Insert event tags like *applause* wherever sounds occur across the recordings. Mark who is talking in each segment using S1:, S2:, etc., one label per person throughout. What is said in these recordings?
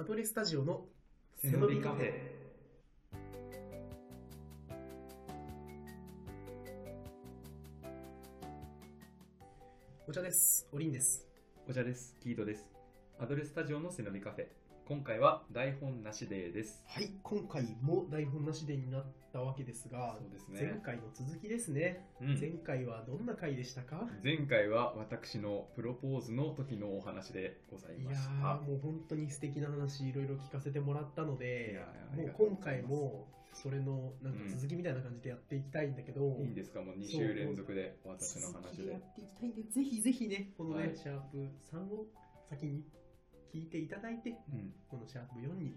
S1: アドレスタジオの
S2: 背伸びカフェ。
S1: お茶です。おりんです。
S2: お茶です。キートです。アドレスタジオの背伸びカフェ。今回は台本なしデーです。
S1: はい、今回も台本なしでになったわけですが、
S2: そうです
S1: 前
S2: ね。
S1: 回の続きですね。
S2: うん
S1: 前回はどんな回でしたか？
S2: 前回は私のプロポーズの時のお話でござい
S1: いや
S2: ました。
S1: ーもう本当に素敵な話いろいろ聞かせてもらったの
S2: い
S1: で
S2: やーあ
S1: もう今回もそれのなんか続きみたいな感じでやっていきたいんだけど、
S2: いいんですか？もう2週連続で私の話で
S1: や。っていきたいんでぜひぜひねこのね、
S2: はい
S1: シャープ3を先に聞いていただいて
S2: うん。
S1: このシャープ4に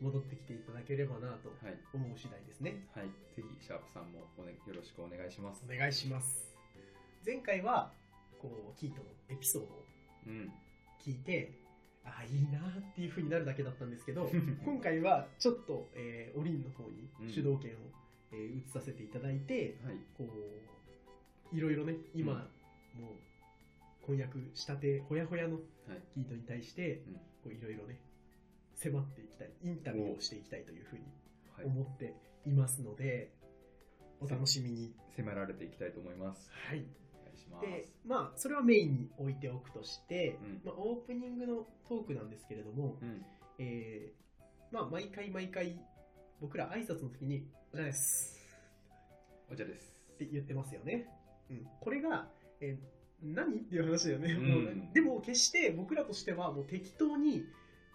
S1: 戻ってきていただければなと
S2: はい。
S1: 思う次第ですね
S2: はい。ぜひ、シャープさんもお、ね、よろしくお願いします。
S1: お願いします前回はこうキートのエピソードを
S2: うん。
S1: 聞いてあいいなっていう風になるだけだったんですけど *laughs* 今回はちょっと、えー、おりんの方に
S2: うん
S1: 主導権を、えー移させていただいて
S2: はい。
S1: こういろいろね今、
S2: うん
S1: もう婚約したてほやほやの
S2: はい。
S1: キートに対していろいろね迫っていきたいインタビューをしていきたいというふうに
S2: はい。
S1: 思っていますので、お楽しみに。
S2: 迫られていきたいと思います。
S1: はい、
S2: お願いします。
S1: でまあそれはメインに置いておくとして、
S2: うん
S1: まあ、オープニングのトークなんですけれども、
S2: うん。
S1: えーまあ、毎回毎回僕ら挨拶の時に「おじゃです」
S2: お茶です。
S1: って言ってますよね。うん、これが、えー何っていう話だよね、
S2: うん
S1: でも決して僕らとしてはもう適当に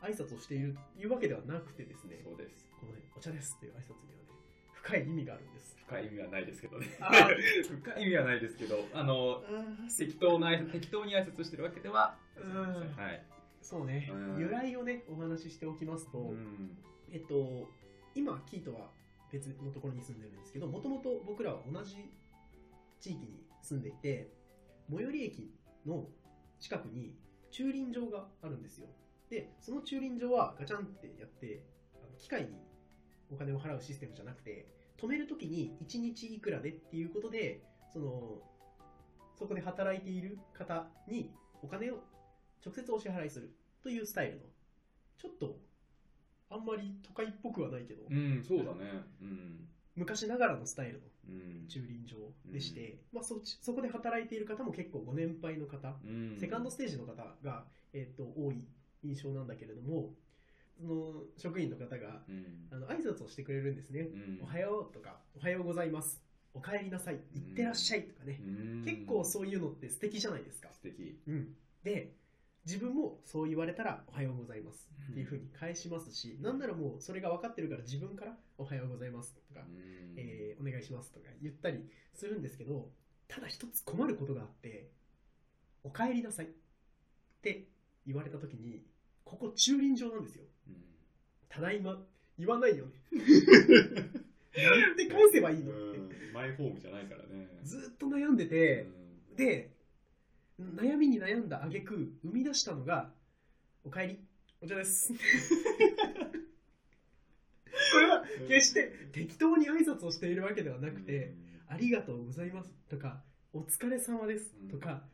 S1: 挨拶をしているというわけではなくてですね
S2: そうです。
S1: このね「お茶です」という挨拶にはね深い意味があるんです。
S2: 深い意味はないですけどね。
S1: あ *laughs*
S2: 深い意味はないですけど、あの、適当な適当に挨拶してるわけでは。
S1: そうね、
S2: うん
S1: 由来をねお話ししておきますと、
S2: うん。
S1: えっと今キートは別のところに住んでるんですけどもともと僕らは同じ地域に住んでいて最寄り駅の近くに駐輪場があるんですよでその駐輪場はガチャンってやってあの機械にお金を払うシステムじゃなくて止めるときに1日いくらでっていうことでそのそこで働いている方にお金を直接お支払いするというスタイルのちょっとあんまり都会っぽくはないけど、
S2: うん、そうだね。うん。
S1: 昔ながらのスタイルの
S2: うん。
S1: 駐輪場でして、まあ、そそこで働いている方も結構ご年配の方、
S2: うん。
S1: セカンドステージの方が、えー、と多い印象なんだけれどもその職員の方が
S2: うん。
S1: あの挨拶をしてくれるんですね、
S2: うん。
S1: おはようとかおはようございます。お帰りなさい。いってらっしゃいとかね、
S2: うん。
S1: 結構そういうのって素敵じゃないですか、
S2: 素敵。
S1: うん、で自分もそう言われたらおはようございますっていうふうに返しますし、なんならもうそれが分かってるから自分からおはようございますとか、
S2: うん。
S1: えーお願いしますとか言ったりするんですけどただ一つ困ることがあってお帰りなさいって言われた時にここ駐輪場なんですよ。
S2: うん。
S1: ただいま。言わないよね。*laughs* なんて返せばいいのって。
S2: うん。マイホームじゃないからね。
S1: ずーっと悩んでて、
S2: うん。
S1: で悩みに悩んだ挙句生み出したのが「おかえり。お茶です」*laughs* これは決して適当に挨拶をしているわけではなくて「ありがとうございます」とか「お疲れ様です」とか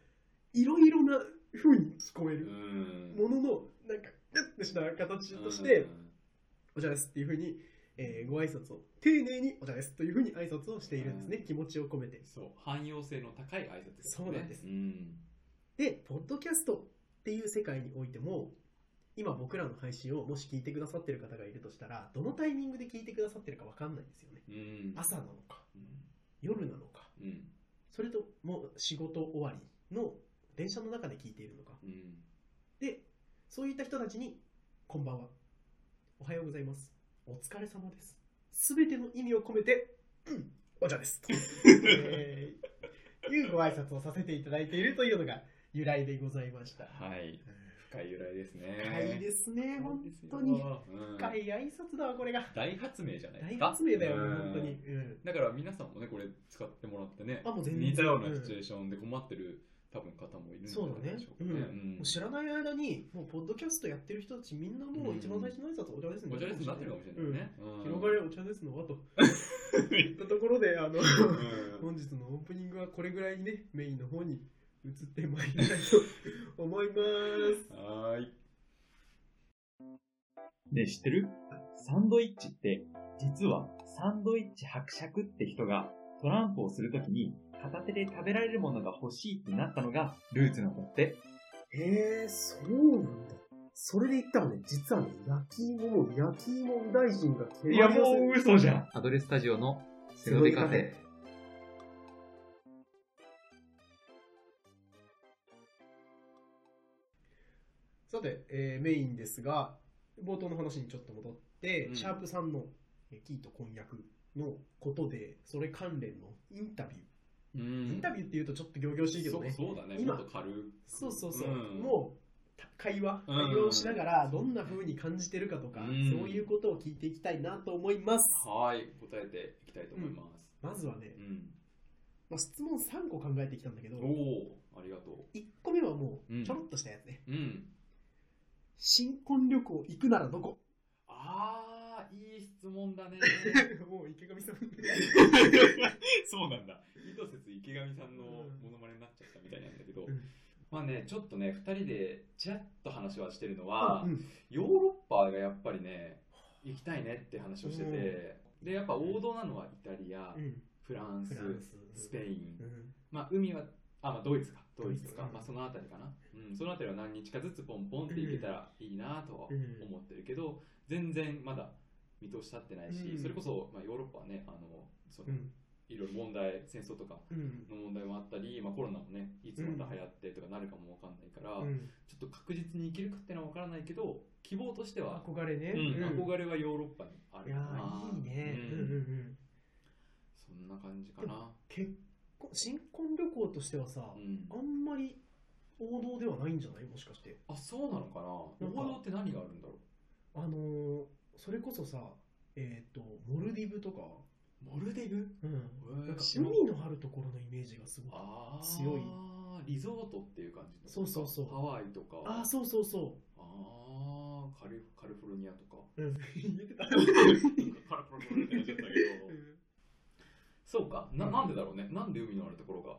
S1: いろいろな風に聞こえ
S2: う
S1: る
S2: ん。
S1: もののなんかグッとした形として「お茶です」っていう風に、えーご挨拶を丁寧に「お茶です」という風に挨拶をしているんですね。
S2: うん。
S1: 気持ちを込めて。
S2: そう、汎用性の高い挨拶ですね。
S1: そうなんです。
S2: うん。
S1: で、ポッドキャストっていう世界においても、今僕らの配信をもし聞いてくださってる方がいるとしたら、どのタイミングで聞いてくださってるかわかんないんですよね。
S2: うん。
S1: 朝なのか、
S2: うん
S1: 夜なのか、
S2: うん。
S1: それとも仕事終わりの電車の中で聞いているのか。
S2: うん。
S1: で、そういった人たちに、こんばんは。おはようございます。お疲れ様です。すべての意味を込めて、うん、お茶です。*laughs* えーいうご挨拶をさせていただいているというのが由来でございました。
S2: はい。深い由来ですね。
S1: 深いですね、本当に。
S2: うん
S1: 深い挨拶だわ、これが。
S2: 大発明じゃないで
S1: 大
S2: すか。
S1: 発明だよ本当に。うん
S2: だから皆さんもね、これ使ってもらってね、
S1: あもう全然
S2: 似たようなシチュエーションで困ってる多分方もいるんじゃ
S1: そうだね
S2: ないでしょうかね。
S1: うん
S2: うん
S1: もう知らない間に、もうポッドキャストやってる人たちみんなもう一番最初の挨拶お茶ですね。
S2: お茶ですになってるかもしれないね。
S1: 広がれお茶ですの輪と。い *laughs* ったところで、あの、
S2: うん
S1: 本日のオープニングはこれぐらいにね、メインの方に移ってまいりたいと *laughs* 思います。
S2: はーい。ねえ知ってる？サンドイッチって、実はサンドイッチ伯爵って人がトランプをするときに片手で食べられるものが欲しいってなったのがルーツなんだって。
S1: へえ、そうなんだ。それで言ったらね、実はね、焼き芋も、焼き芋大臣が決
S2: いやもう嘘じゃん。アドレスタジオのセノベカフェ。
S1: さて、えーメインですが、冒頭の話にちょっと戻って、
S2: うん
S1: シャープさんのえーキーと婚約のことで、それ関連のインタビュ
S2: う
S1: ー。イン
S2: ん
S1: タビューって言うとちょっと仰々しいけどね。
S2: そうそうだね。
S1: 今
S2: もっと軽く。
S1: そうそうそう。
S2: ん
S1: もう、た会話、
S2: うん
S1: 会話をしながら、どんな風に感じてるかとか、
S2: うん
S1: そういうことを聞いていきたいなと思います。
S2: はい、答えていきたいと思います。
S1: まずはね、
S2: うん。
S1: まあ、質問3個考えてきたんだけど、
S2: おおありがと
S1: 1個目はも
S2: う
S1: うんちょろっとしたやつね。
S2: う。うん。
S1: 新婚旅行行くならどこ？
S2: あー、いい質問だね。*laughs*
S1: もう池上さん。*laughs*
S2: そうなんだ。意図せず池上さんのモノマネになっちゃったみたいなんだけど、
S1: うん。
S2: まあね、ちょっとね、2人でちらっと話はしてるのは、
S1: うん。
S2: ヨーロッパがやっぱりね、行きたいねって話をしてて、で、やっぱ王道なのはイタリア、
S1: うん。
S2: フランス、
S1: ス。
S2: スペイン、
S1: うん。
S2: まあ、海は、あ、まあ、ドイツか、か、まあ、そのあたりかな。うん、そのあたりは何日かずつポンポンって行けたらいいなとは
S1: うん
S2: 思ってるけど、全然まだ見通し立ってないし、
S1: うん
S2: それこそ、まあ、ヨーロッパはね、あの、その
S1: うん
S2: いろいろ問題、戦争とか
S1: うん
S2: の問題もあったり、まあ、コロナもね、いつまた流行ってとかなるかもわかんないから、
S1: うん
S2: ちょっと確実に行けるかっていうのはわからないけど、希望としては、
S1: 憧れね。
S2: うん
S1: うん
S2: 憧れはヨーロッパにあ
S1: いや
S2: るかな。
S1: ーいいね。
S2: う
S1: うんんうんうん
S2: そんな感じかな。
S1: 結婚新婚旅行としてはさ
S2: う、ん。
S1: あんまり王道ではないんじゃない？もしかして。
S2: あ、そうなのかな？王道って何があるんだろ
S1: あのーそれこそさ、えっと、モルディブとか、
S2: うモルディブ？
S1: うん、なんか海のあるところのイメージがすごい。
S2: あー。
S1: 強い。
S2: リゾートっていう感じの？
S1: そうそうそう。
S2: ハワイとか。
S1: ああ、そうそうそ
S2: あー。カリカリフォルニアとか。
S1: う。うん、*laughs* 言ってた。
S2: カリフォルニアってなっちゃったけど *laughs* そうか。な
S1: うん。
S2: なんでだろうね。なんで海のあるところが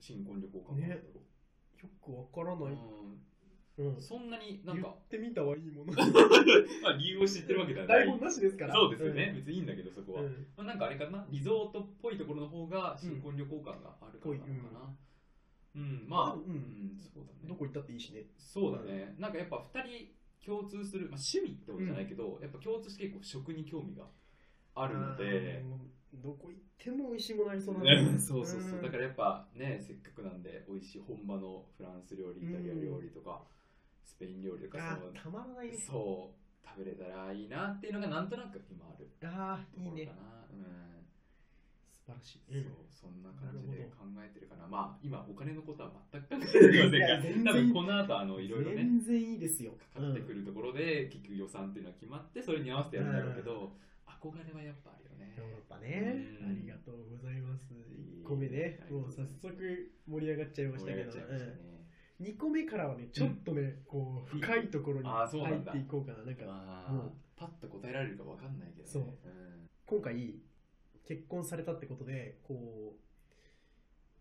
S2: 新婚旅行かなんだろ
S1: よくわから
S2: う、
S1: ない。うん。
S2: うん、そんなになんか
S1: 言ってみたはいいもの。*laughs*
S2: まあ理由を知ってるわけではない。
S1: 台本なしですから。
S2: そうですよね、別にいいんだけどそこは、
S1: うん。
S2: まあ、なんかあれかな。リゾートっぽいところの方が新婚旅行感があるからな。のかなうん、まあ、
S1: う
S2: うん。ん、そうだね。
S1: どこ行ったっていいしね。
S2: そうだね、なんかやっぱ2人共通する、まあ、趣味ってことじゃないけど、やっぱ共通して結構食に興味があるので、
S1: どこ行っても美味しいものありそうな
S2: ね *laughs* そうそうそう、だからやっぱね、せっかくなんで美味しい本場のフランス料理、イタリア料理とか、スペイン料理とかそ
S1: たまらないね。
S2: そう、食べれたらいいなっていうのがなんとなく今ある
S1: ああ、いいね。
S2: うん
S1: 素晴らしい。
S2: そう、そんな感じで考えてるかな。まあ、今、お金のことは全く考えてません
S1: 然
S2: が、多分この後、あの、いろいろね、
S1: 全然いいですよ。
S2: かかってくるところで、結局予算っていうのは決まって、それに合わせてやるんだろうけど、憧れはやっぱあるよね。
S1: 個目ね。
S2: あ、りがとう
S1: もう早速盛り上がっちゃいましたけど、
S2: 盛り上がっちゃいましたね。
S1: 2個目からはね、ちょっとね、こう、深いところに入っていこうかな。なんか、
S2: まあ
S1: もう、
S2: パッと答えられるかわかんないけどね。
S1: そう。ん。今回、結婚されたってことで、こう、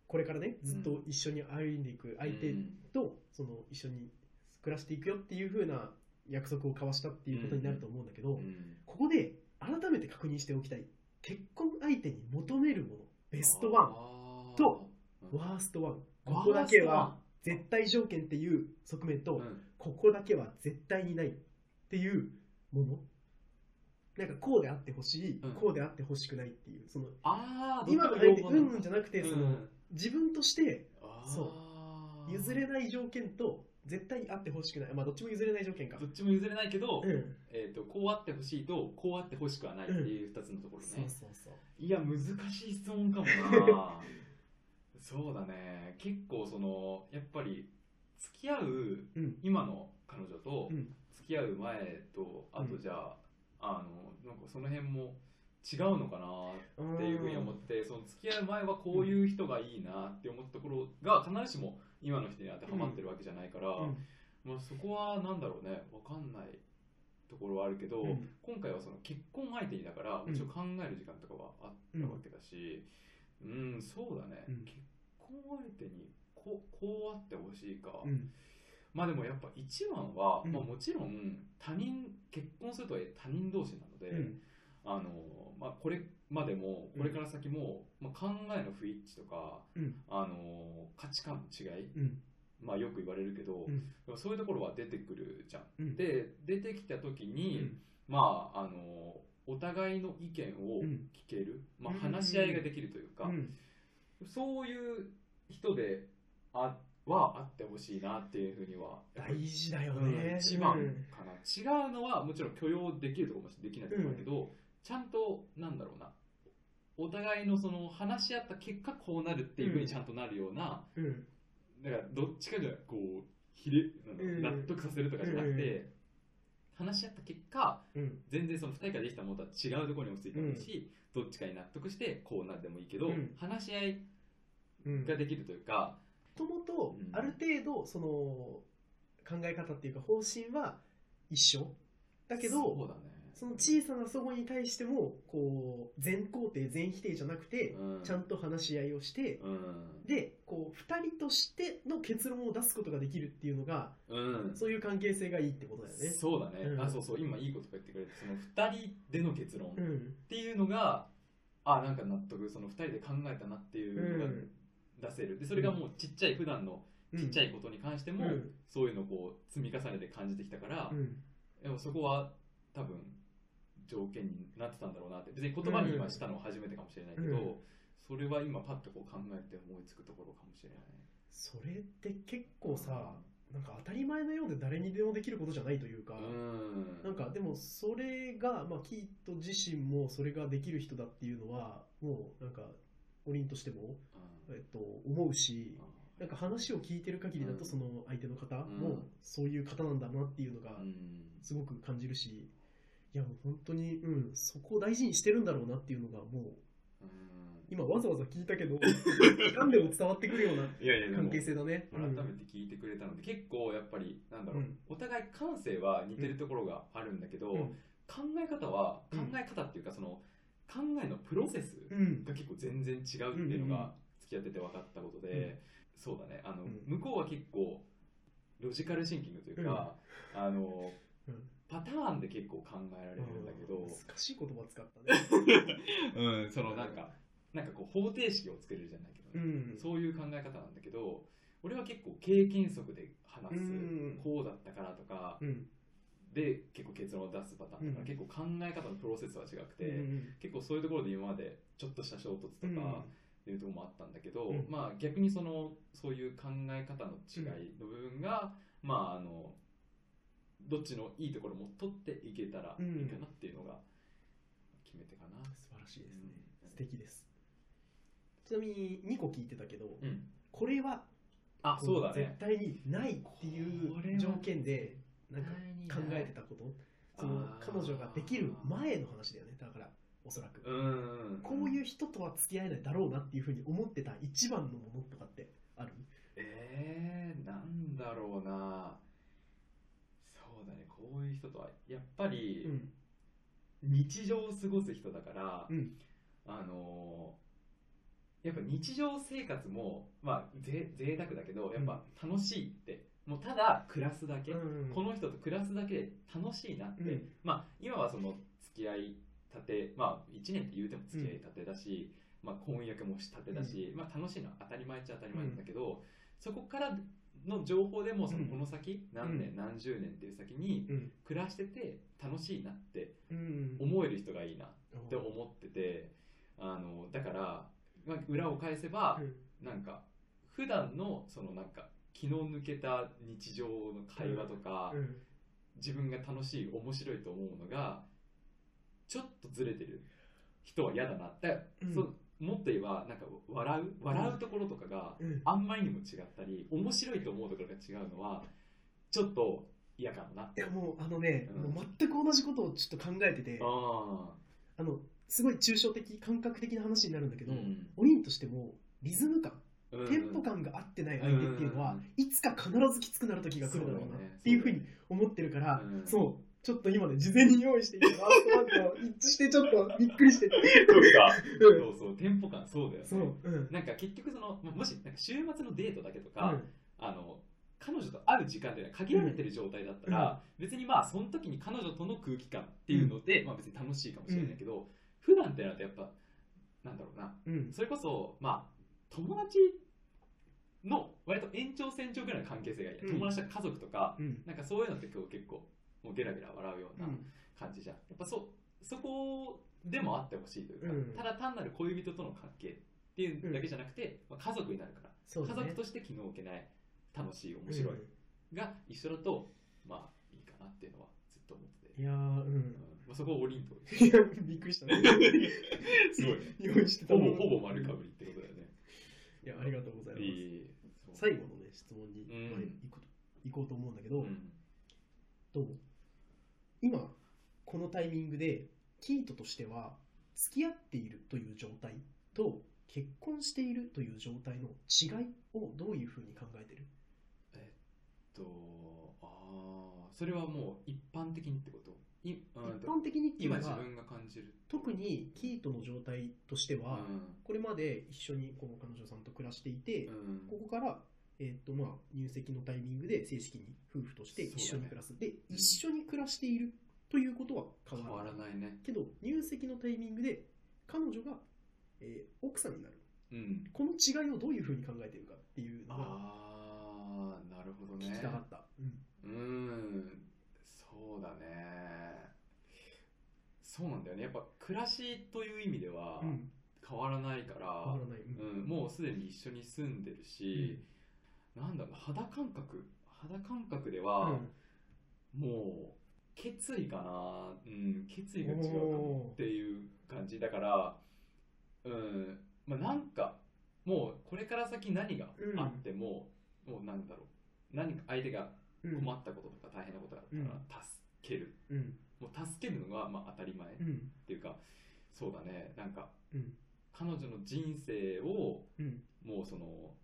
S1: これからね、ずっと一緒に歩んでいく相手
S2: うん。
S1: と、その一緒に暮らしていくよっていう風な約束を交わしたっていうことになると思うんだけど、
S2: うん。
S1: ここで改めて確認しておきたい。結婚相手に求めるものベストワン。と
S2: うん
S1: ワーストワン。ここだけは絶対条件っていう側面と、
S2: うん。
S1: ここだけは絶対にないっていうもの。なんかこうであってほしい、
S2: うん。
S1: こうであってほしくないっていうその今の相手う
S2: んだ
S1: んじゃなくて、その
S2: うん。
S1: 自分としてそう。譲れない条件と絶対にあってほしくない。まあどっちも譲れない条件か。
S2: どっちも譲れないけど、
S1: うん。
S2: えー、とこうあってほしいとこうあってほしくはないっていう2つのところね、
S1: そうそうそう。
S2: いや難しい質問かもな。*laughs* そうだね。結構そのやっぱり付き合う
S1: うん。
S2: 今の彼女と
S1: うん。
S2: 付き合う前とあとじゃあ,、あのなんかその辺も違うのかなっていうふうに思ってその付き合う前はこういう人がいいなって思ったところが必ずしも今の人に当てはまってるわけじゃないから、
S1: うん。
S2: まあ、そこはなんだろうね分かんないところはあるけど、
S1: うん。
S2: 今回はその結婚相手にだからもちろん考える時間とかはあったわけだしうん、そうだね、
S1: うん。
S2: 結婚相手にこうこうあってほしいか、
S1: うん。
S2: まあでもやっぱ一番は、
S1: うん。
S2: まあ、もちろん他人結婚するとは他人同士なので、
S1: うん。
S2: あのまあ、これまでもこれから先も、まあ、考えの不一致とか、
S1: うん。
S2: あの価値観の違い、
S1: うん。
S2: まあ、よく言われるけど、
S1: うん。
S2: そういうところは出てくるじゃん。
S1: うん。
S2: で出てきた時
S1: う
S2: に、
S1: ん。
S2: まああのお互いの意見を
S1: うん。
S2: 聞ける、まあ、
S1: うん。
S2: 話し合いができるというか、
S1: うん。
S2: そういう人であはあってほしいなっていうふうには
S1: 大事だよ
S2: うん
S1: ね
S2: 一番かな、違うのはもちろん許容できるところもできないところだけど、ちゃんとなんだろうなお互いのその話し合った結果こうなるっていうふうにちゃんとなるような、
S1: うん。
S2: だからどっちかじゃこうひれ納得させるとかじゃなくて、話し合った結果
S1: うん。
S2: 全然その2人からできたものとは違うところに落ち着いてもいいし、どっちかに納得してこうなってもいいけど、
S1: うん。
S2: 話し合い
S1: うん
S2: ができるというか、
S1: もともと
S2: うん
S1: ある程度その考え方っていうか方針は一緒。だけど
S2: ね
S1: その小さな齟齬に対してもこう全肯定全否定じゃなくて
S2: うん。
S1: ちゃんと話し合いをして
S2: うん。
S1: でこう2人としての結論を出すことができるっていうのが
S2: うん。
S1: そういう関係性がいいってことだよね。
S2: そうだね、
S1: うん。
S2: あそうそう。今いいこと言ってくれてその2人での結論っ
S1: うん。
S2: ていうのが、あなんか納得その2人で考えたなっていうのが出せる。でそれがもうちっちゃい普段のちっちゃいことに関しても、
S1: うん。
S2: そういうのをこう積み重ねて感じてきたから、
S1: うん。
S2: でもそこは多分条件になってたんだろうなって。別に言葉に今したのは初めてかもしれないけど、
S1: うん。
S2: それは今パッとこう考えて思いつくところかもしれない
S1: それって結構さなんか当たり前のようで誰にでもできることじゃないというか、
S2: うん。
S1: なんかでもそれが、まあ、キート自身もそれができる人だっていうのはもうなんかオリンとしても、えっと、思うしなんか話を聞いてる限りだと
S2: うん
S1: その相手の方
S2: うん。
S1: もそういう方なんだなっていうのが
S2: うん。
S1: すごく感じるしいや本当に、うん、そこを大事にしてるんだろうなっていうのがもう
S2: うん。
S1: 今わざわざ聞いたけど *laughs* 何でも伝わってくるようない
S2: やいやでも
S1: 関係性だね。
S2: 改めて聞いてくれたので、結構やっぱりなんだろう、
S1: うん。
S2: お互い感性は似てるところがあるんだけど、
S1: うん。
S2: 考え方は考
S1: うん。
S2: え方っていうかその考えのプロセス
S1: うん。
S2: が結構全然違うっていうのが付き合ってて分かったことで、そうだね。あの、
S1: うん。
S2: 向こうは結構ロジカルシンキングというか、あの
S1: うん
S2: パターンで結構考えられるんだけど、
S1: 難しい言葉使ったね。*laughs*
S2: うん、そのなんかなんかこう方程式を作れるじゃないけど
S1: う
S2: ね、
S1: ん。
S2: そういう考え方なんだけど俺は結構経験則で話す、
S1: うん。
S2: こうだったからとか。
S1: うん。
S2: で結構結論を出すパターンとか、
S1: うん。
S2: 結構考え方のプロセスは違くて、
S1: うん
S2: 結構そういうところで今までちょっとした衝突と
S1: うん。
S2: かっていうところもあったんだけど、
S1: うん。
S2: まあ逆にそのそういう考え方の違いの部分が、まああのどっちのいいところも取っていけたらいいかなっていうのが決めてかな。
S1: 素晴らしいですね。
S2: うん。
S1: 素敵です。ちなみに2個聞いてたけど、
S2: うん、
S1: これは
S2: あそうだ
S1: 絶
S2: ね。
S1: 対にないっていう条件でなんか考えてたことその彼女ができる前の話だよね。だからおそらく、
S2: うん。
S1: こういう人とは付き合えないだろうなっていうふうに思ってた一番のものとかってある？
S2: えー、なんだろうないう人とはやっぱり
S1: うん。
S2: 日常を過ごす人だから、
S1: うん。
S2: あのーやっぱ日常生活もまあぜ贅沢だけどやっぱ楽しいって、もうただ暮らすだけ、
S1: うん
S2: この人と暮らすだけで楽しいなって、
S1: うん。
S2: まあ今はその付き合いたてまあ1年って言うても付き合いたてだし、まあ婚約もしたてだし、まあ楽しいのは当たり前っちゃ当たり前なんだけど、そこからの情報でもその
S1: うん。
S2: この先、何年何十年っていう先に
S1: うん。
S2: 暮らしてて楽しいなって
S1: うん
S2: 思える人がいいなって思っててあのだからまあ裏を返せば、なんか普段のそのなんか気の抜けた日常の会話とか、
S1: うん。
S2: 自分が楽しい面白いと思うのがちょっとずれてる人は嫌だなだから
S1: うん
S2: もっと言えばなんか笑う笑うところとかが
S1: うん。
S2: あんまりにも違ったり面白いと思うところが違うのはちょっと嫌かもな。
S1: いやもうあのね、
S2: うん。
S1: もう全く同じことをちょっと考えてて
S2: あ
S1: あのすごい抽象的感覚的な話になるんだけど、
S2: うん。
S1: オリンとしてもリズム感
S2: うん。
S1: テンポ感が合ってない相手っていうのは、
S2: うん。
S1: いつか必ずきつくなる時が来るだろうなっていうふうに思ってるから、
S2: うん。
S1: そうちょっと今ね事前に用意していたラストワンと一致してちょっとびっくりしてて、
S2: そうか。
S1: うん
S2: そうそう。テンポ感そうだよね
S1: そう、うん。
S2: なんか結局そのももしなんか週末のデートだけとか、あの彼女と会う時間っていうのは限られてる状態だったら、別にまあその時に彼女との空気感っていうので、まあ別に楽しいかもしれないけど、普段ってなるとやっぱなんだろうな。
S1: うん。
S2: それこそまあ友達の割と延長線上ぐらいの関係性がいい、
S1: うん。
S2: 友達とか家族とか
S1: うん。
S2: なんかそういうのって今日結構もうゲラゲラ笑うような感じじゃん、やっぱそそこでもあってほしいというか、
S1: うん。
S2: ただ単なる恋人との関係っていうだけじゃなくて、まあ、家族になるから、家族として気の置けない楽しい面白い、が一緒だとまあいいかなっていうのはずっと思ってて、
S1: いやーう
S2: うん。
S1: ん
S2: まあ、そこをオリンと *laughs*
S1: いやびっくりしたね。*laughs*
S2: すごい。ね
S1: 用意してた
S2: ほ
S1: の
S2: ぼほぼ丸かぶりってことだよね。
S1: いやありがとうございます。最後のね質問に
S2: うん。
S1: まあ行こうと思うんだけど、
S2: うん。
S1: と今このタイミングでキートとしては付き合っているという状態と結婚しているという状態の違いをどういうふうに考えてる？
S2: とああそれはもう一般的にってこと？
S1: 一般的にっていう
S2: 今
S1: のは
S2: 自分が感じる。
S1: 特にキートの状態としては、
S2: うん。
S1: これまで一緒にこの彼女さんと暮らしていて、
S2: うん。
S1: ここから、えーとまあ、入籍のタイミングで正式に夫婦として一緒に暮らす、で一緒に暮らしているということは変
S2: 変
S1: わらない
S2: ないね
S1: けど入籍のタイミングで彼女が、えー奥さんになる。
S2: うん。
S1: この違いをどういうふうに考えているかっていうのが
S2: ああなるほどね。
S1: 聞きたかった、うん。
S2: うん。そうだね。そうなんだよね。やっぱ暮らしという意味では
S1: うん。
S2: 変わらないから、
S1: 変わらない、うん。
S2: うん、もうすでに一緒に住んでるし、なんだろうな肌感覚？肌感覚では、もう決意かな、うん、決意が違うかもっていう感じだから、うんまあ、なんかもうこれから先何があっても、もうなんだろう何か相手が
S1: うん
S2: 困ったこととか大変なことがあったら助ける、
S1: うん。
S2: もう助けるのがまあ当たり前っ
S1: うん。
S2: ていうか、そうだね。なんか
S1: うん。
S2: 彼女の人生を
S1: うん。
S2: もうそのあ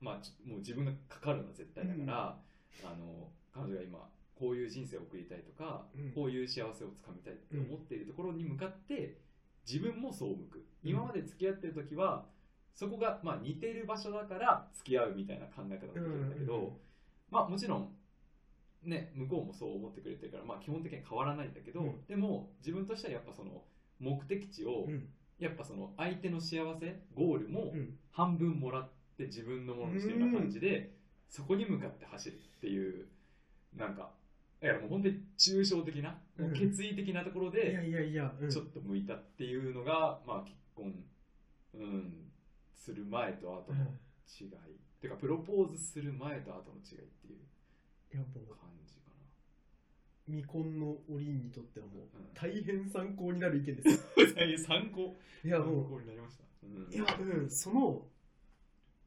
S2: まあもう自分がかかるのは絶対だから、あの彼女が今こういう人生を送りたいとか、
S1: うん。
S2: こういう幸せをつかみたいって思っているところに向かって自分もそう向く、
S1: うん。
S2: 今まで付き合ってる時はそこがまあ似てる場所だから付き合うみたいな考え方ができるんだけど、
S1: うんうんうん。
S2: まあもちろんね向こうもそう思ってくれてるから、まあ、基本的には変わらないんだけど、
S1: うん。
S2: でも自分としてはやっぱその目的地を、
S1: うん。
S2: やっぱその相手の幸せゴールも
S1: うん。
S2: 半分もらって自分のものにしてるような感じで、そこに向かって走るっていうなんかいやもう本当に抽象的な、もう決意的なところ
S1: いや
S2: で
S1: いやいや、うん。
S2: ちょっと向いたっていうのが、まあ結婚、うん、する前と後の違い、てかプロポーズする前と後の違いっていう感じか
S1: 未婚のおりんにとってはもう
S2: な、うん。
S1: 大変参考になる意見です。*laughs* よ
S2: 参考。
S1: いや
S2: 参
S1: も
S2: 考になりました、うん。
S1: ういやうんその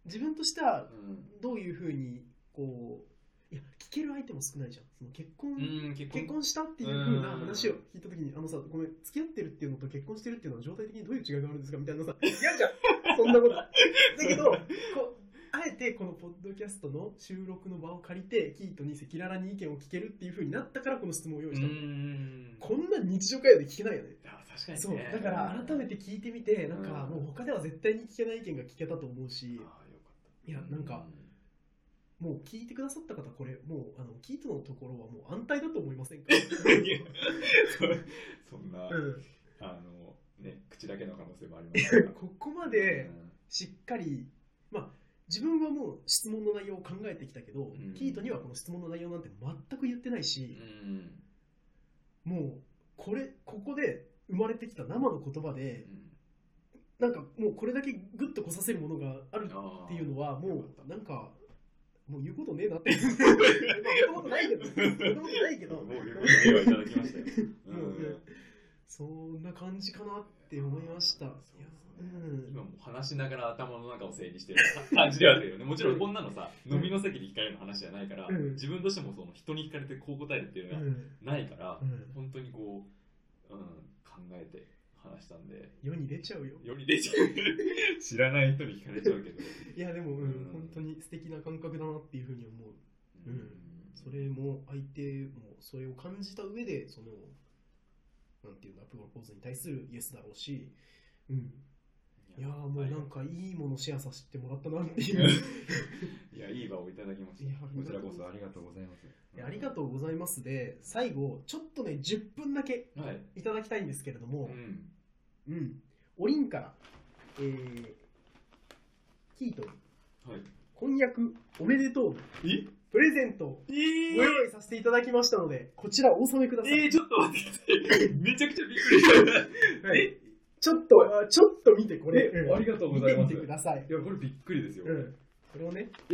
S1: 自分としては
S2: うん。
S1: どういうふうにこういや聞ける相手も少ないじゃん。その結婚、
S2: うん、結婚。
S1: したっていうふうな話を聞いたときに、あのさ、ごめん、付き合ってるっていうのと結婚してるっていうのは状態的にどういう違いがあるんですかみたいなさ、*laughs* 嫌じゃん、そんなこと。だけど、こう、あえてこのポッドキャストの収録の場を借りて、キートに赤裸々に意見を聞けるっていうふうになったから、この質問を用意した。の。
S2: ん。
S1: こんな日常会話で聞けないよね。
S2: 確かにね。
S1: そう、だから改めて聞いてみて、なんか
S2: うん。
S1: もう他では絶対に聞けない意見が聞けたと思うし、いやなんかもう聞いてくださった方、これ、もう、あの、キートのところはもう安泰だと思いませんか？*laughs*
S2: いやそそんな、
S1: うん。
S2: あのね口だけの可能性もありますから。*laughs*
S1: ここまでしっかり、まあ、自分はもう質問の内容を考えてきたけど、
S2: うん。
S1: キートにはこの質問の内容なんて全く言ってないし、
S2: うん。
S1: もうこれここで生まれてきた生の言葉で
S2: うん
S1: なんかもうこれだけグッとこさせるものがある
S2: あ
S1: っていうのはもうなんかもう言うことねえなって。もともとないけど。もともとないけど。
S2: もう言はいただきましたよ、*laughs* うん
S1: そんな感じかなって思いました。
S2: 今もう話しながら頭の中を整理してる感じではあるよね。もちろんこんなのさ
S1: うん。
S2: 飲みの席で聞かれる話じゃないから、
S1: うん。
S2: 自分としてもその人に聞かれてこう答えるっていうのが
S1: うん。
S2: ないから、
S1: うん。
S2: 本当にこう、うん、考えて話したんで。
S1: 世に出ちゃうよ。
S2: より出ちゃう。*laughs* 知らない人に聞かれちゃうけど、*laughs*
S1: いやでも、うん
S2: うん。
S1: 本当に素敵な感覚だなっていうふうに思う。うん。
S2: うん。
S1: それも相手もそれを感じた上で、その、なんていうんだ、プロポーズに対するイエスだろうし、うん。
S2: い
S1: いやーもうなんかいいものシェアさせてもらったなっていう。*laughs*
S2: いやいい場をいただきました。こちらこそありがとうございます。
S1: ありがとうございますで最後ちょっとね10分だけ
S2: はい。
S1: いただきたいんですけれども
S2: う、ん
S1: うん、おりんから、えー、キートに
S2: はい
S1: 婚約おめでとうの
S2: え？
S1: プレゼントを
S2: え
S1: ご用意させていただきましたので、こちらお納めください。
S2: えー、ちょっと待ってください。*laughs* めちゃくちゃびっくりした。
S1: はいちょっと、あちょっと見て、これ。
S2: え
S1: うん
S2: ありがとうございます
S1: 見てください。
S2: いや、これびっくりですよ。
S1: うん。これをね、
S2: え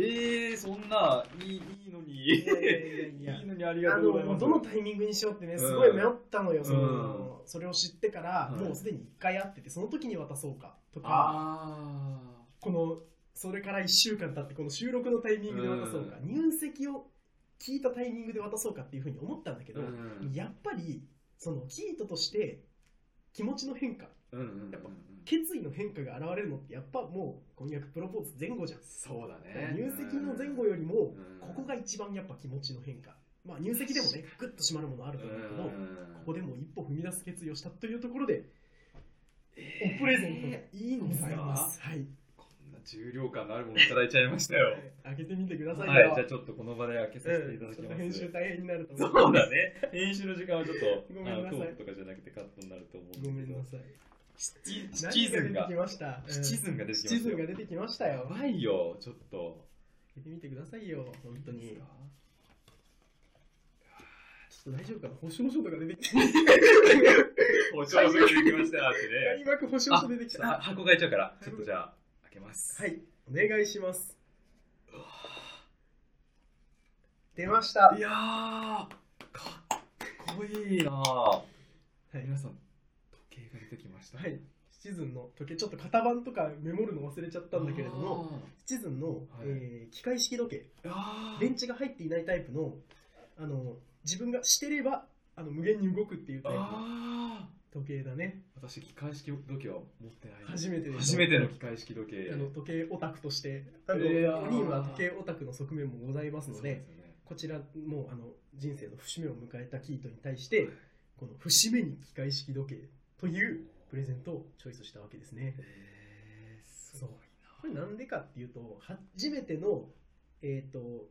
S2: ー、そんな、いいいいのに。
S1: いやい
S2: のにありがとうございます。
S1: どのタイミングにしようってね、すごい迷ったのよ、
S2: うん
S1: その、それを知ってから、
S2: はい
S1: もうすでに1回会ってて、その時に渡そうか、とか、
S2: あ
S1: この、それから1週間経って、この収録のタイミングで渡そうか、
S2: うん
S1: 入籍を聞いたタイミングで渡そうかっていうふうに思ったんだけ
S2: ー。
S1: ど、
S2: うん
S1: やっぱり、その、キートとして、気持ちの変化、
S2: うんうんうん
S1: やっぱ決意の変化が現れるのってやっぱもう婚約プロポーズ前後じゃん、
S2: そうだね。
S1: 入籍の前後よりも
S2: うん。
S1: ここが一番やっぱ気持ちの変化。まあ入籍でもねグッと締まるものあると思うけどここでも一歩踏み出す決意をしたというところでおプレゼントが
S2: いい
S1: ございます。はい
S2: 重量感のあるものいただいちゃいましたよ。
S1: 開けてみてくださいよ、
S2: はい、じゃあちょっとこの場で開けさせていただきます。
S1: 編集大変になると思
S2: そうだね。編集の時間はちょっと、
S1: ごめんなさい。
S2: あのトークとかじゃなくてカットになると思うんですけど。
S1: ごめんなさい。
S2: シチシチズンが。
S1: 出てき、ました？
S2: シチズンが出てきま
S1: シチ
S2: したよ。
S1: ズンが出てきました
S2: や
S1: よ。
S2: ばいよ、ちょっと。
S1: 開けてみてくださいよ本当に。
S2: いい
S1: ちょっと大丈夫かな？保証書とか出てきて。*laughs*
S2: 保証書ができましたって
S1: 開
S2: ね。
S1: 幕保証書出てきた。
S2: あ箱が開いちゃうから、ちょっとじゃあ、開けます。
S1: はい、お願いします。出ました。
S2: いやー、かっこいいなぁ。
S1: はい、
S2: 皆さん、時計が出てきました。
S1: はい、シチズンの時計、ちょっと型番とかメモるの忘れちゃったんだけれども、シチズンの、
S2: はい。
S1: えー機械式時計、電池が入っていないタイプの、あの自分がしてればあの無限に動くっていうタイプ時計だね。
S2: ー私、機械式時計は持ってない。
S1: 初めて
S2: 初めての機械式時計。
S1: あの時計オタクとして、あの
S2: いやー
S1: 4人は時計オタクの側面もございますので、
S2: ね
S1: こちらもあの人生の節目を迎えたキートに対して、この節目に機械式時計というプレゼントをチョイスしたわけですね。
S2: えー、すごい
S1: これなんでかっていうと、初めての、えっ、と、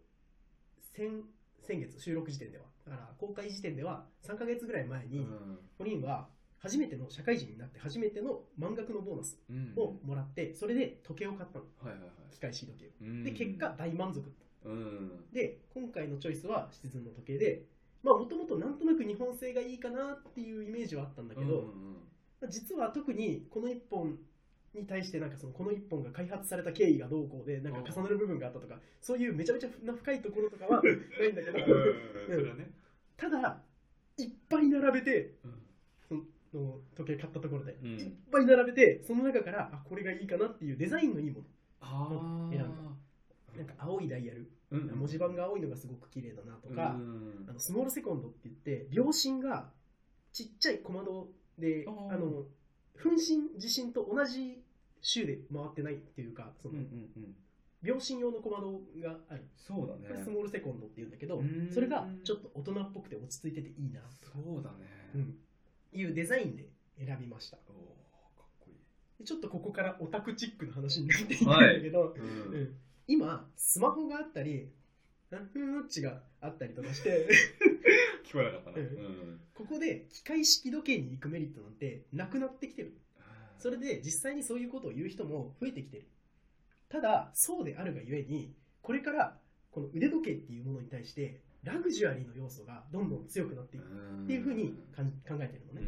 S1: 先、先月収録時点では、だから公開時点では3ヶ月ぐらい前に、
S2: な。
S1: ポリンは初めての社会人になって初めての満額のボーナス
S2: うん。
S1: をもらって、それで時計を買ったの。
S2: はいはいはい。
S1: 機械式時計を。
S2: うん
S1: で、結果、大満足。
S2: うん。
S1: で、今回のチョイスはシチズンの時計で、まあ、もともとなんとなく日本製がいいかなっていうイメージはあったんだけど、
S2: うんうん
S1: まあ実は特にこの1本に対してなんかそのこの1本が開発された経緯がどうこうでなんか重なる部分があったとかそういうめちゃめちゃな深いところとかはないんだけど
S2: うんね。
S1: ただいっぱい並べて
S2: うん
S1: その時計買ったところで、
S2: うん。
S1: いっぱい並べてその中からあこれがいいかなっていうデザインのいいも
S2: あー
S1: 選んだ。のなんか青いダイヤル、
S2: うん。うん
S1: 文字盤が青いのがすごく綺麗だなとか、
S2: うん。
S1: あのスモールセコンドって言って秒針がちっちゃい小窓で
S2: あ
S1: の分針地震と同じ周で回ってないっていうかその、
S2: うんうんうん。
S1: 秒針用の小窓がある。
S2: そうだね。
S1: スモールセコンドっていうんだけど
S2: うん。
S1: それがちょっと大人っぽくて落ち着いてていいな
S2: そうだね。
S1: うんいうデザインで選びました。
S2: おーかっこいい。
S1: でちょっとここからオタクチックな話になっていくんだけど、
S2: うん。
S1: うん。今スマホがあったりフーッチがあったりとかして
S2: 聞こえなかったな。
S1: うん。
S2: うん。
S1: ここで機械式時計に行くメリットなんてなくなってきてる。それで実際にそういうことを言う人も増えてきてる。ただそうであるがゆえにこれからこの腕時計っていうものに対してラグジュアリーの要素がどんどん強くなっていく。っていうふうに考えてるのね、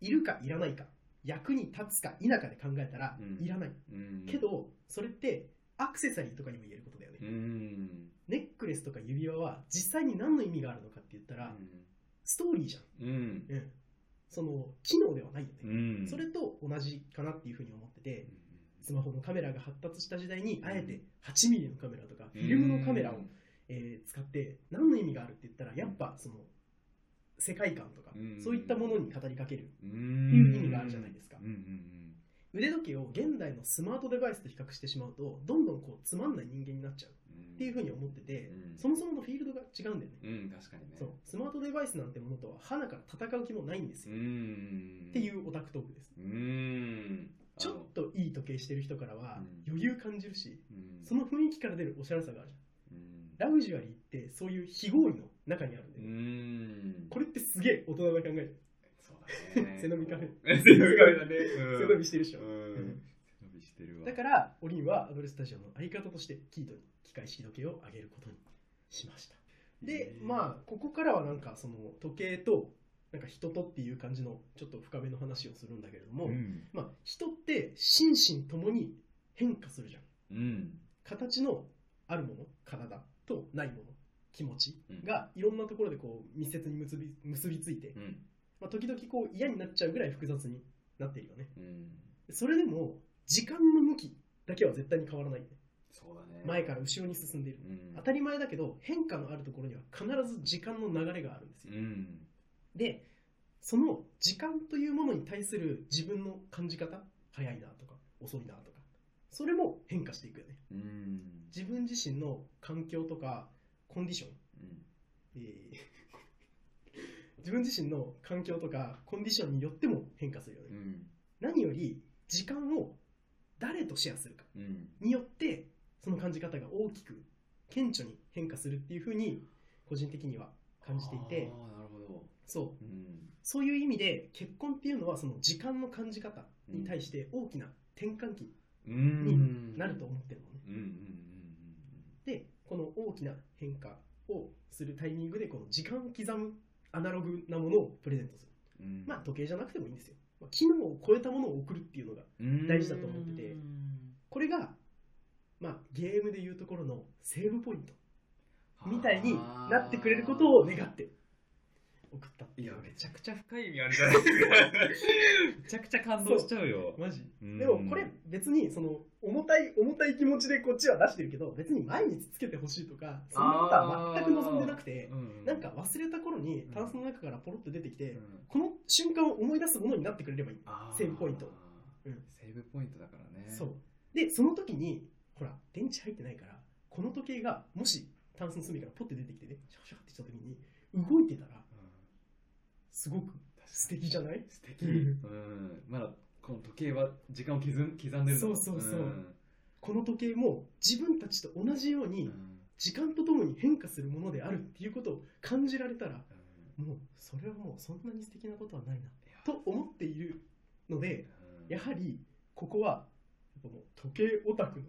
S1: いるかいらないか役に立つか否かで考えたら
S2: うん。
S1: いらない、
S2: うん。うんうん
S1: けどそれってアクセサリーとかにも言えることだよね、
S2: うん。
S1: ネックレスとか指輪は実際に何の意味があるのかって言ったら、ストーリーじゃん、
S2: うん。
S1: うん、その機能ではないよね、
S2: うん。
S1: それと同じかなっていうふうに思ってて、スマホのカメラが発達した時代にあえて8ミリのカメラとかフィルムのカメラを、えー使って何の意味があるって言ったらやっぱその世界観とか
S2: うん。
S1: そういったものに語りかける
S2: って
S1: いう意味があるじゃないですか。
S2: うんうん
S1: 腕時計を現代のスマートデバイスと比較してしまうとどんどんこうつまんない人間になっちゃう
S2: うん
S1: っていうふうに思ってて
S2: うん。
S1: そもそものフィールドが違うんだよね。
S2: うん確かにね。
S1: そう。スマートデバイスなんてものとは花から戦う気もないんです
S2: う
S1: よ
S2: ん。
S1: っていうオタクトークです。
S2: うん。
S1: ちょっといい時計してる人からは
S2: うん。
S1: 余裕感じるし、
S2: うん。
S1: その雰囲気から出るおしゃれさがあるじゃん。
S2: うん
S1: ラグジュアリーってそういう非合意の中にあるんで、
S2: うん。
S1: これってすげえ大人な考え。
S2: そうだね。*laughs*
S1: 背伸びカフェ
S2: 背伸びカフェだね *laughs*
S1: 背伸びしてるでしょ。
S2: うん。背伸びしてるわ。
S1: だから、オリンはアドレスタジオの相方としてキートに機械式時計をあげることにしました。で、まあ、ここからはなんかその時計と、なんか人とっていう感じのちょっと深めの話をするんだけれども、
S2: うん。
S1: まあ、人って心身ともに変化するじゃん。
S2: うん。
S1: 形のあるもの、体とないもの、気持ちがいろんなところでこう密接に結び結びついて、
S2: うん
S1: まあ、時々こう嫌になっちゃうぐらい複雑になっているよね。
S2: うん
S1: それでも、時間の向きだけは絶対に変わらないよね。
S2: そうだね
S1: 前から後ろに進んでいる。
S2: うん
S1: 当たり前だけど、変化のあるところには必ず時間の流れがあるんですよ。
S2: うん
S1: で、その時間というものに対する自分の感じ方、早いなとか、遅いなとか、それも変化していくよね。
S2: うん。
S1: 自分自身の環境とか、コンディション、
S2: うん。
S1: えー *laughs* 自分自身の環境とかコンディションによっても変化するよね。
S2: うん。
S1: 何より時間を誰とシェアするか
S2: うん。
S1: によってその感じ方が大きく顕著に変化するっていうふうに個人的には感じていて。
S2: ああなるほど。
S1: そう。
S2: うん。
S1: そういう意味で結婚っていうのはその時間の感じ方に対して大きな転換期
S2: うん
S1: になると思ってるのね。でこの大きな変化をするタイミングでこの時間を刻むアナログなものをプレゼントする。
S2: うん。
S1: まあ時計じゃなくてもいいん。ですよ。まあ機能を超えたものを送るっていうのが大事だと思っててこれが、まあ、ゲームでいうところのセーブポイントみたいになってくれることを願って送った。
S2: いやめちゃくちゃ深い意味あるじゃないですか。*laughs* めちゃくちゃ感動しちゃうよ。
S1: マジ。
S2: うん。
S1: でもこれ別にその重たい重たい気持ちでこっちは出してるけど別に毎日つけてほしいとかそんなことは全く望んでなくて
S2: うん
S1: なんか忘れた頃にタンスの中からポロッと出てきて
S2: うん。
S1: この瞬間を思い出すものになってくれればいい。セーブポイント。うん。
S2: セーブポイントだからね。
S1: そう。でその時にほら電池入ってないからこの時計がもしタンスの隅からポッて出てきてねシャカシャカってした時に動いてたら
S2: うん
S1: すごく素敵じゃない？
S2: 素敵。
S1: う
S2: うん。んまだこの時計は時間を刻ん刻んでるの？
S1: そうそうそう。ん。この時計も自分たちと同じように
S2: うん。
S1: 時間とともに変化するものであるっていうことを感じられたら
S2: うん。
S1: もうそれはもうそんなに素敵なことはないなと思っているので
S2: うん。
S1: やはりここは時計オタクの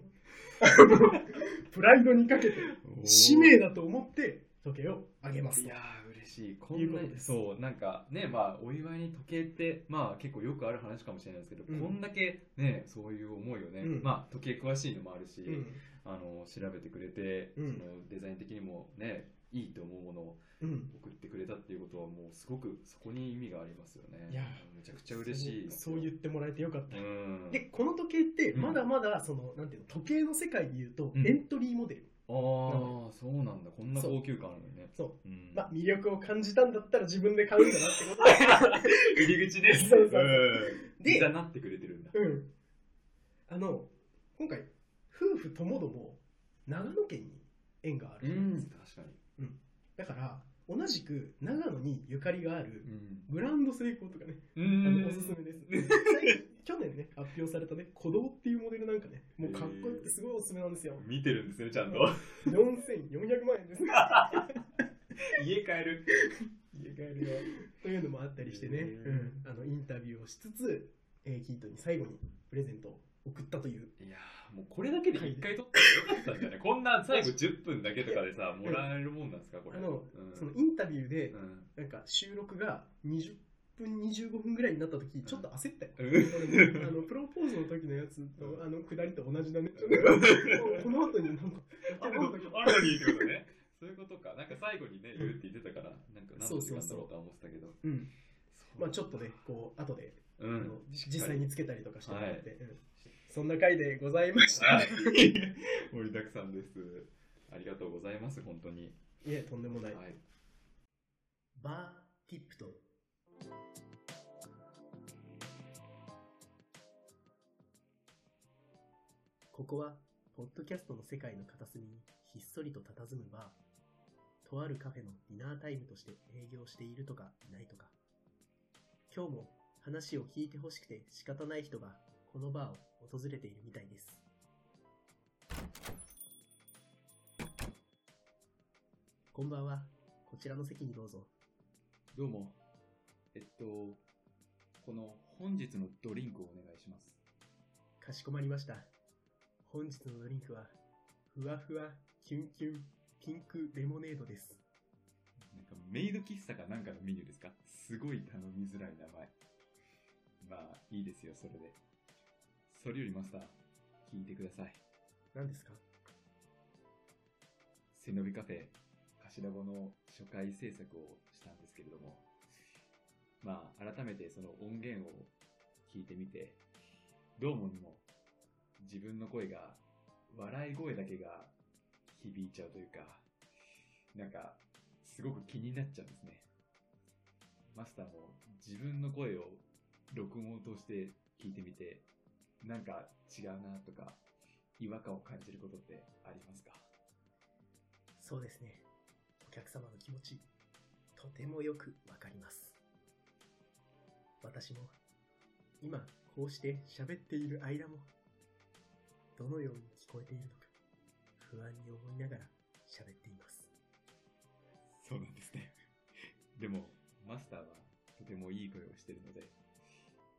S1: *laughs* プライドにかけて使命だと思って時計をあげますと。
S2: いやー嬉しい。こんな
S1: いうことです。
S2: そうなんかねまあお祝いに時計ってまあ結構よくある話かもしれないですけど、
S1: うん。
S2: こんだけねそういう思いをね、
S1: うん。
S2: まあ時計詳しいのもあるし、
S1: うん。
S2: あの調べてくれて、
S1: うん。
S2: そのデザイン的にもねいいと思うものを
S1: うん。
S2: 送ってくれたっていうことはもうすごくそこに意味がありますよね。
S1: いや
S2: めちゃくちゃ嬉しい
S1: そうそう言ってもらえてよかった、
S2: うん。
S1: でこの時計って
S2: うん。
S1: まだまだその、なんていうの時計の世界で言うと、
S2: うん。
S1: エントリーモデル
S2: ああそうなんだ。こんな高級感あるのね。
S1: そう。
S2: うん。
S1: まあ魅力を感じたんだったら自分で買うんだなってことで *laughs*
S2: 入り口です。
S1: そうそうそう。
S2: うん。
S1: で
S2: なってくれてるんだ。
S1: うん。あの今回夫婦ともども長野県に縁がある、
S2: うん確かに。
S1: だから同じく長野にゆかりがある
S2: うん
S1: グランド成功とかね、
S2: う
S1: あ
S2: ん
S1: のおすすめです。*laughs* 去年ね、発表されたね、鼓動っていうモデルなんかね、もうかっこよくてすごいおすすめなんですよ。
S2: 見てるんですねちゃんと
S1: 4400万円です。*laughs*
S2: 家帰る
S1: 家帰るよ。というのもあったりしてね、
S2: へ
S1: うん、あのインタビューをしつつ、えーキートに最後にプレゼントを送ったという。
S2: いやーもうこれだけで一回撮ったらよかったんじゃないこんな最後10分だけとかでさもらえるもんなんですかこれ。
S1: あの
S2: うん。
S1: そのインタビューで
S2: う、ん。
S1: なんか収録が20分、25分ぐらいになった時、ちょっと焦ったよ。
S2: うん。
S1: あの *laughs* プロポーズの時のやつとあの下りと同じだね。*laughs* この後になんか、
S2: あるのにってことね。そういうことか。なんか最後にね言うって言ってたからなんか何の時間だろうとは思ってたけど。
S1: うん、まあちょっとね、こう、後で、
S2: うん。
S1: あの実際につけたりとかしてもらって、
S2: は
S1: うんそんな回でございました。
S2: はい *laughs* 盛りだくさんですありがとうございます本当に
S1: いえ、とんでもない。
S2: はい
S1: バーティップと。ここは、ポッドキャストの世界の片隅にひっそりと佇むバー。とあるカフェのディナータイムとして営業しているとかいないとか。今日も話を聞いてほしくて仕方ない人がこのバーを訪れているみたいです。こんばんは。こちらの席にどうぞ。
S2: どうも。えっと、この本日のドリンクをお願いします。
S1: かしこまりました。本日のドリンクは、ふわふわキュンキュンピンクレモネードです。
S2: なんかメイド喫茶かなんかのメニューですか？すごい頼みづらい名前。まあ、いいですよ、それで。それよりマスター、聞いてください。
S1: 何ですか？
S2: 背伸びカフェ、頭語の初回制作をしたんですけれども、まあ、改めてその音源を聞いてみて、どうもにも自分の声が、笑い声だけが響いちゃうというか、なんか、すごく気になっちゃうんですね。マスターも自分の声を録音を通して聞いてみて、なんか違うなとか、違和感を感じることってありますか？
S1: そうですね。お客様の気持ち、とてもよくわかります。私も、今、こうして喋っている間も、どのように聞こえているのか、不安に思いながら喋っています。
S2: そうなんですね。でも、マスターはとてもいい声をしてるので、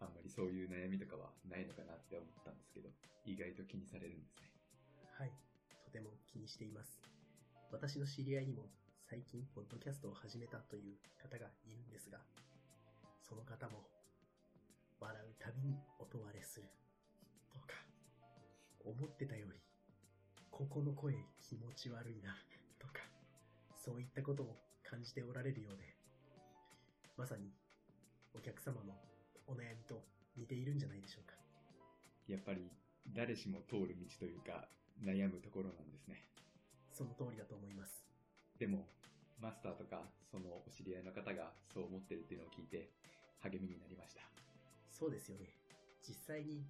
S2: あんまりそういう悩みとかはないのかなって思ったんですけど、意外と気にされるんですね。
S1: はい、とても気にしています。私の知り合いにも最近、ポッドキャストを始めたという方がいるんですが、その方も、笑うたびに音割れする。とか、思ってたより、ここの声気持ち悪いな。とか、そういったことを感じておられるようで、まさに、お客様のお悩みと似ているんじゃないでしょうか。
S2: やっぱり誰しも通る道というか、悩むところなんですね。
S1: その通りだと思います。
S2: でも、マスターとか、そのお知り合いの方がそう思ってるっていうのを聞いて、励みになりました。
S1: そうですよね。実際に、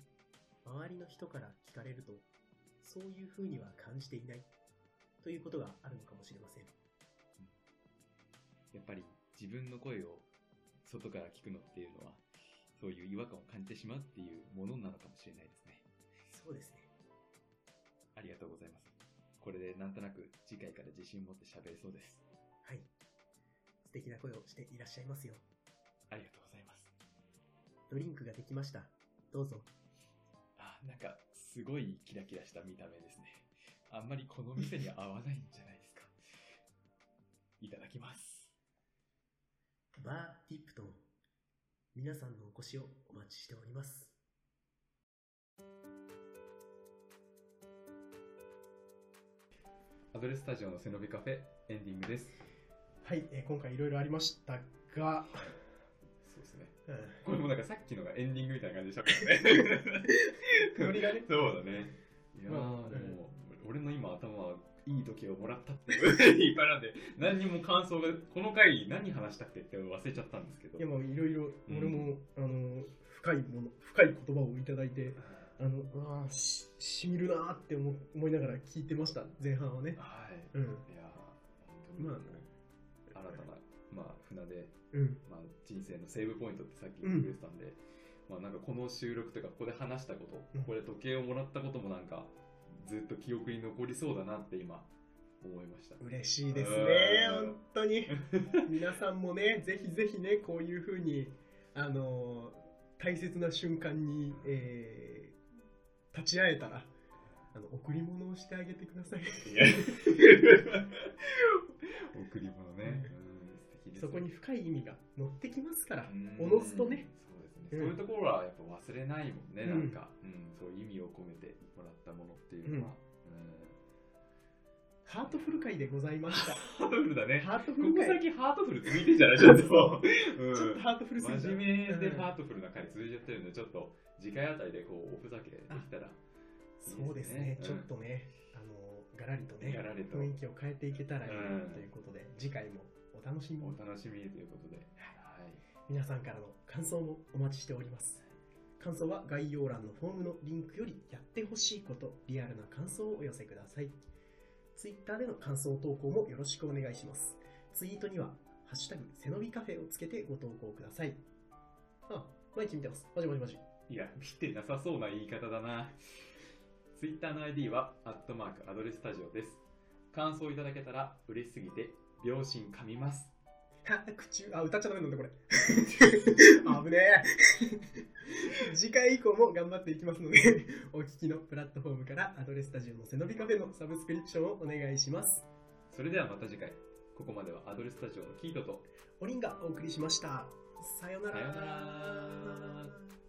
S1: 周りの人から聞かれると、そういう風には感じていない、ということがあるのかもしれません。
S2: やっぱり自分の声を外から聞くのっていうのは、そういう違和感を感じてしまうっていうものなのかもしれないですね。
S1: そうですね。
S2: ありがとうございます。これでなんとなく次回から自信持って喋れそうです。
S1: はい。素敵な声をしていらっしゃいますよ。
S2: ありがとうございます。
S1: ドリンクができました。どうぞ。
S2: あ、なんかすごいキラキラした見た目ですね。あんまりこの店に合わないんじゃないですか。いただきます。
S1: バーティップトン。皆さんのお越しをお待ちしております。
S2: アドレスタジオの背伸びカフェエンディングです。
S1: はい、えー今回いろいろありましたが、
S2: そうですね。
S1: うん
S2: これもなんかさっきのがエンディングみたいな感じでしたね。*laughs*
S1: ノリがね
S2: そうだね。いやー、
S1: まあ
S2: でも、俺の今頭は時計をもらったっていっぱいなんで、何にも感想が、この回何話したっけって忘れちゃったんですけど。
S1: いやもういろいろ、
S2: うん
S1: 俺も、あの、深いもの、深い言葉をいただいて、あの、ああ、し、しみるなーって思思いながら聞いてました、前半はね。
S2: はい。
S1: うん。
S2: いや
S1: まあ
S2: 新たな、まあ、船で、
S1: うん。
S2: まあ、人生のセーブポイントってさっき言ってたんで、まあなんかこの収録とかここで話したこと、
S1: うん
S2: ここで時計をもらったこともなんかずっと記憶に残りそうだなって今思いました。
S1: 嬉しいですね、
S2: うん
S1: 本当に。皆さんもね、*laughs* ぜひぜひね、こういうふうに、あのー大切な瞬間に、えー立ち会えたら、あの、贈り物をしてあげてください。*laughs*
S2: 贈り物ね。うん、
S1: そこに深い意味が乗ってきますから、
S2: うん
S1: おのずとね。
S2: そうですね、
S1: うん
S2: そういうところはやっぱ忘れないもんね、
S1: うん
S2: なんか、うん、そういう意味を込めてもらったものっていうのは。うん
S1: ハートフル会でございました。
S2: ハートフルだね。
S1: ハートフ
S2: ここ
S1: ル会。
S2: 最近ハートフル続いてんじゃないちょっと。*laughs*
S1: ちょっ
S2: うん
S1: とハートフルすぎた
S2: 真面目で
S1: うん
S2: ハートフルな回続いちゃってるんで、ちょっと次回あたりでこうおふざけできたら
S1: そうですね、
S2: うん
S1: ちょっとね、あの、ガラリとね、
S2: ガラリと
S1: 雰囲気を変えていけたらいいな
S2: うん
S1: ということで、次回もお楽しみに
S2: お。楽しみということで。はい。
S1: 皆さんからの感想もお待ちしております。感想は概要欄のフォームのリンクよりやってほしいこと、リアルな感想をお寄せください。ツイッターでの感想投稿もよろしくお願いします。ツイートには、ハッシュタグ、背伸びカフェをつけてご投稿ください。あ、毎日見てます。マジマジマジ。
S2: いや、見てなさそうな言い方だな。Twitter の ID は、アットマークアドレスタジオです。感想いただけたら嬉しすぎて、秒針噛みます。
S1: 口、あ、歌っちゃダメなんだ、これ。*laughs* 危ねえ。*laughs* 次回以降も頑張っていきますので、*laughs* お聞きのプラットフォームからアドレスタジオの背伸びカフェのサブスクリプションをお願いします。
S2: それではまた次回。ここまではアドレスタジオのキートと、
S1: おりんがお送りしました。さようなら。
S2: さようなら。